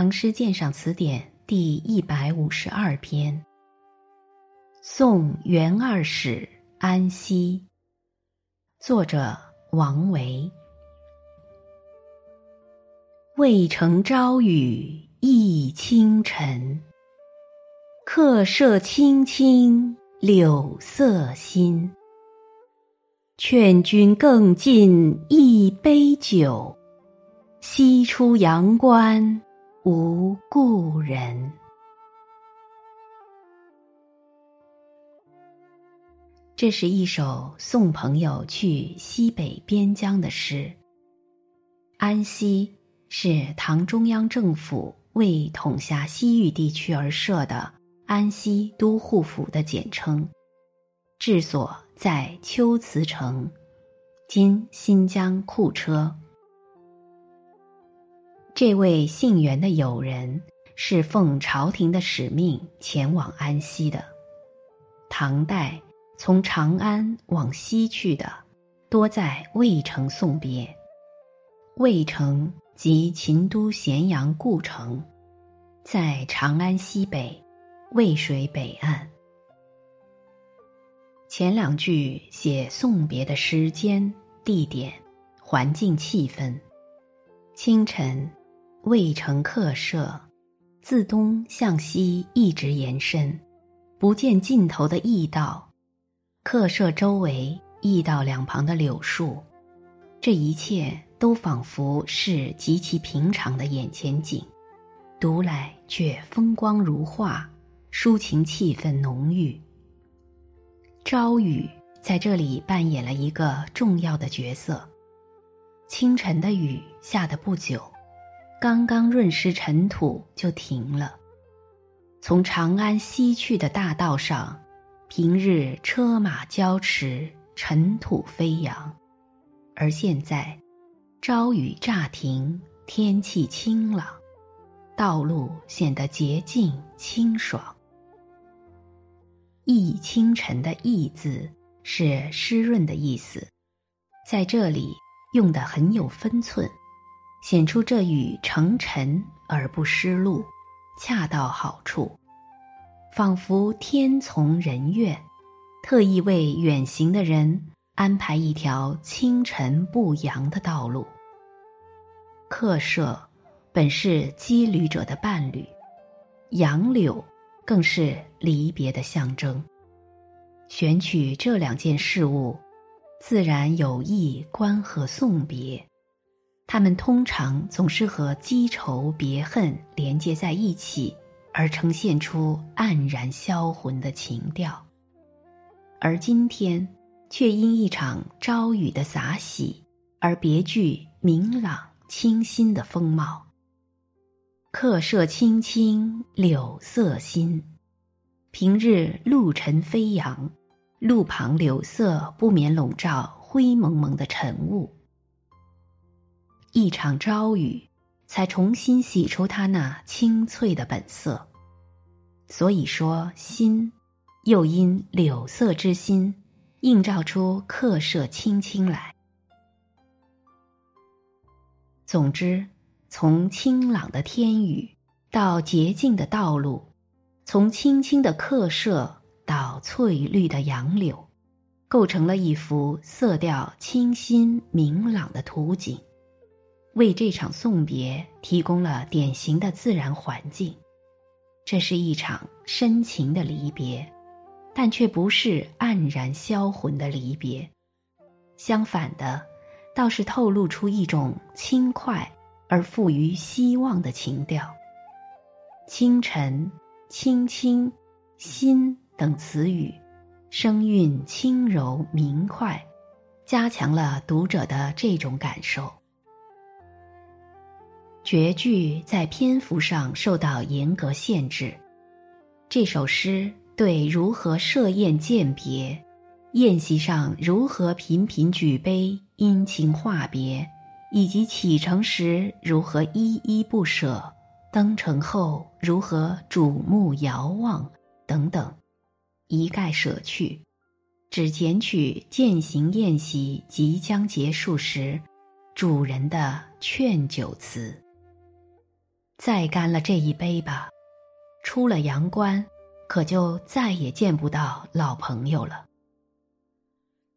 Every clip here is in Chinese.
唐诗鉴赏词典》第一百五十二篇。宋元二使安西。作者王维。渭城朝雨浥轻尘，客舍青青柳色新。劝君更尽一杯酒，西出阳关无故人。这是一首送朋友去西北边疆的诗。安西是唐中央政府为统辖西域地区而设的安西都护府的简称，治所在龟兹城，今新疆库车。这位姓袁的友人是奉朝廷的使命前往安西的。唐代。从长安往西去的，多在渭城送别。渭城即秦都咸阳故城，在长安西北，渭水北岸。前两句写送别的时间、地点、环境气氛。清晨，渭城客舍，自东向西一直延伸，不见尽头的驿道。客舍周围驿道两旁的柳树，这一切都仿佛是极其平常的眼前景，读来却风光如画，抒情气氛浓郁。朝雨在这里扮演了一个重要的角色。清晨的雨下的不久，刚刚润湿尘土就停了。从长安西去的大道上。平日车马交驰，尘土飞扬，而现在，朝雨乍停，天气清朗，道路显得洁净清爽。翳清晨的“翳”字是湿润的意思，在这里用得很有分寸，显出这雨成尘而不湿路，恰到好处。仿佛天从人愿，特意为远行的人安排一条清晨不扬的道路。客舍本是羁旅者的伴侣，杨柳更是离别的象征。选取这两件事物，自然有意关和送别。他们通常总是和积愁别恨连接在一起。而呈现出黯然销魂的情调，而今天却因一场朝雨的洒洗而别具明朗清新的风貌。客舍青青柳色新，平日露尘飞扬，路旁柳色不免笼罩灰蒙蒙的晨雾。一场朝雨。才重新洗出它那清脆的本色。所以说，心，又因柳色之心，映照出客舍青青来。总之，从清朗的天宇到洁净的道路，从青青的客舍到翠绿的杨柳，构成了一幅色调清新明朗的图景。为这场送别提供了典型的自然环境，这是一场深情的离别，但却不是黯然销魂的离别。相反的，倒是透露出一种轻快而富于希望的情调。清晨、青青、心等词语，声韵轻柔明快，加强了读者的这种感受。绝句在篇幅上受到严格限制。这首诗对如何设宴饯别、宴席上如何频频举杯殷勤话别，以及启程时如何依依不舍、登城后如何瞩目遥望等等，一概舍去，只捡取饯行宴席即将结束时，主人的劝酒词。再干了这一杯吧，出了阳关，可就再也见不到老朋友了。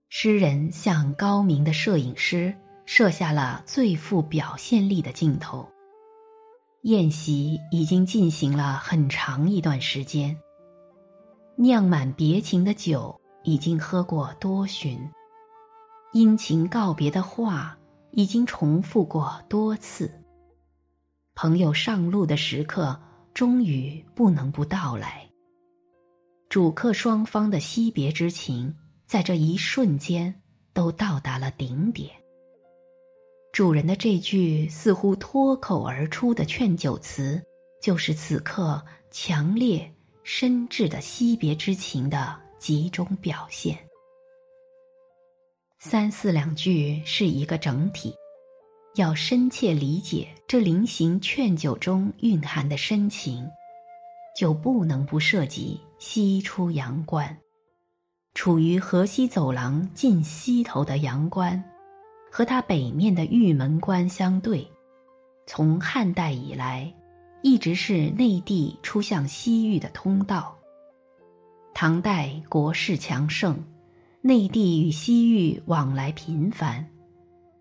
诗人向高明的摄影师设下了最富表现力的镜头。宴席已经进行了很长一段时间，酿满别情的酒已经喝过多巡，殷勤告别的话已经重复过多次。朋友上路的时刻终于不能不到来。主客双方的惜别之情，在这一瞬间都到达了顶点。主人的这句似乎脱口而出的劝酒词，就是此刻强烈深挚的惜别之情的集中表现。三四两句是一个整体。要深切理解这临行劝酒中蕴含的深情，就不能不涉及西出阳关。处于河西走廊近西头的阳关，和它北面的玉门关相对，从汉代以来，一直是内地出向西域的通道。唐代国势强盛，内地与西域往来频繁，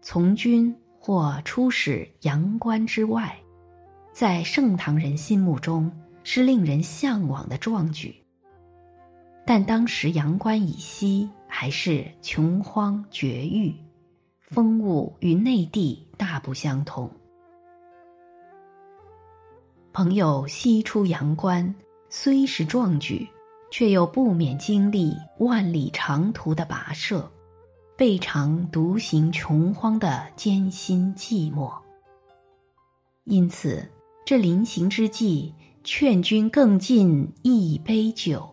从军。或出使阳关之外，在盛唐人心目中是令人向往的壮举。但当时阳关以西还是穷荒绝域，风物与内地大不相同。朋友西出阳关，虽是壮举，却又不免经历万里长途的跋涉。备尝独行穷荒的艰辛寂寞，因此这临行之际，劝君更尽一杯酒，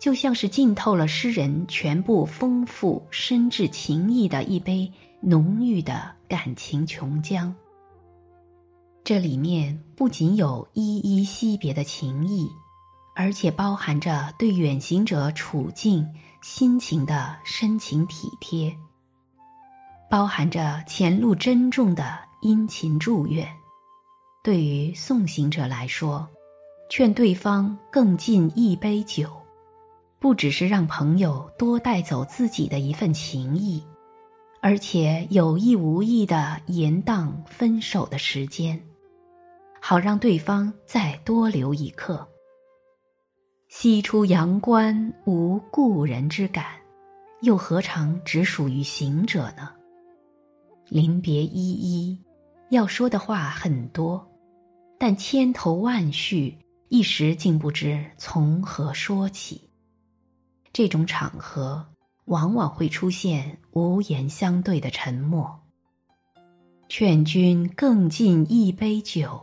就像是浸透了诗人全部丰富深挚情意的一杯浓郁的感情琼浆。这里面不仅有依依惜别的情谊，而且包含着对远行者处境。心情的深情体贴，包含着前路珍重的殷勤祝愿。对于送行者来说，劝对方更尽一杯酒，不只是让朋友多带走自己的一份情谊，而且有意无意的延宕分手的时间，好让对方再多留一刻。西出阳关无故人之感，又何尝只属于行者呢？临别依依，要说的话很多，但千头万绪，一时竟不知从何说起。这种场合，往往会出现无言相对的沉默。劝君更尽一杯酒，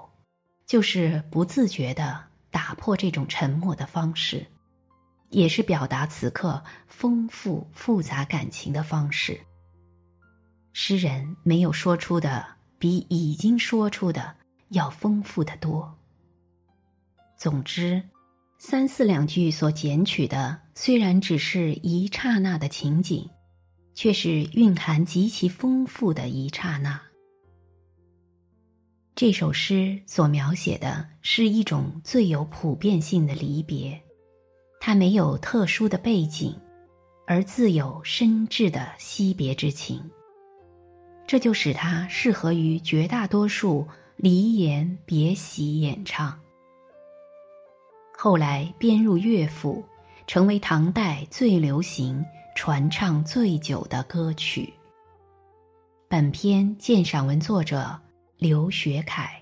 就是不自觉的。打破这种沉默的方式，也是表达此刻丰富复杂感情的方式。诗人没有说出的比已经说出的要丰富的多。总之，三四两句所捡取的虽然只是一刹那的情景，却是蕴含极其丰富的一刹那。这首诗所描写的是一种最有普遍性的离别，它没有特殊的背景，而自有深挚的惜别之情。这就使它适合于绝大多数离言别喜演唱。后来编入乐府，成为唐代最流行、传唱最久的歌曲。本篇鉴赏文作者。刘学凯。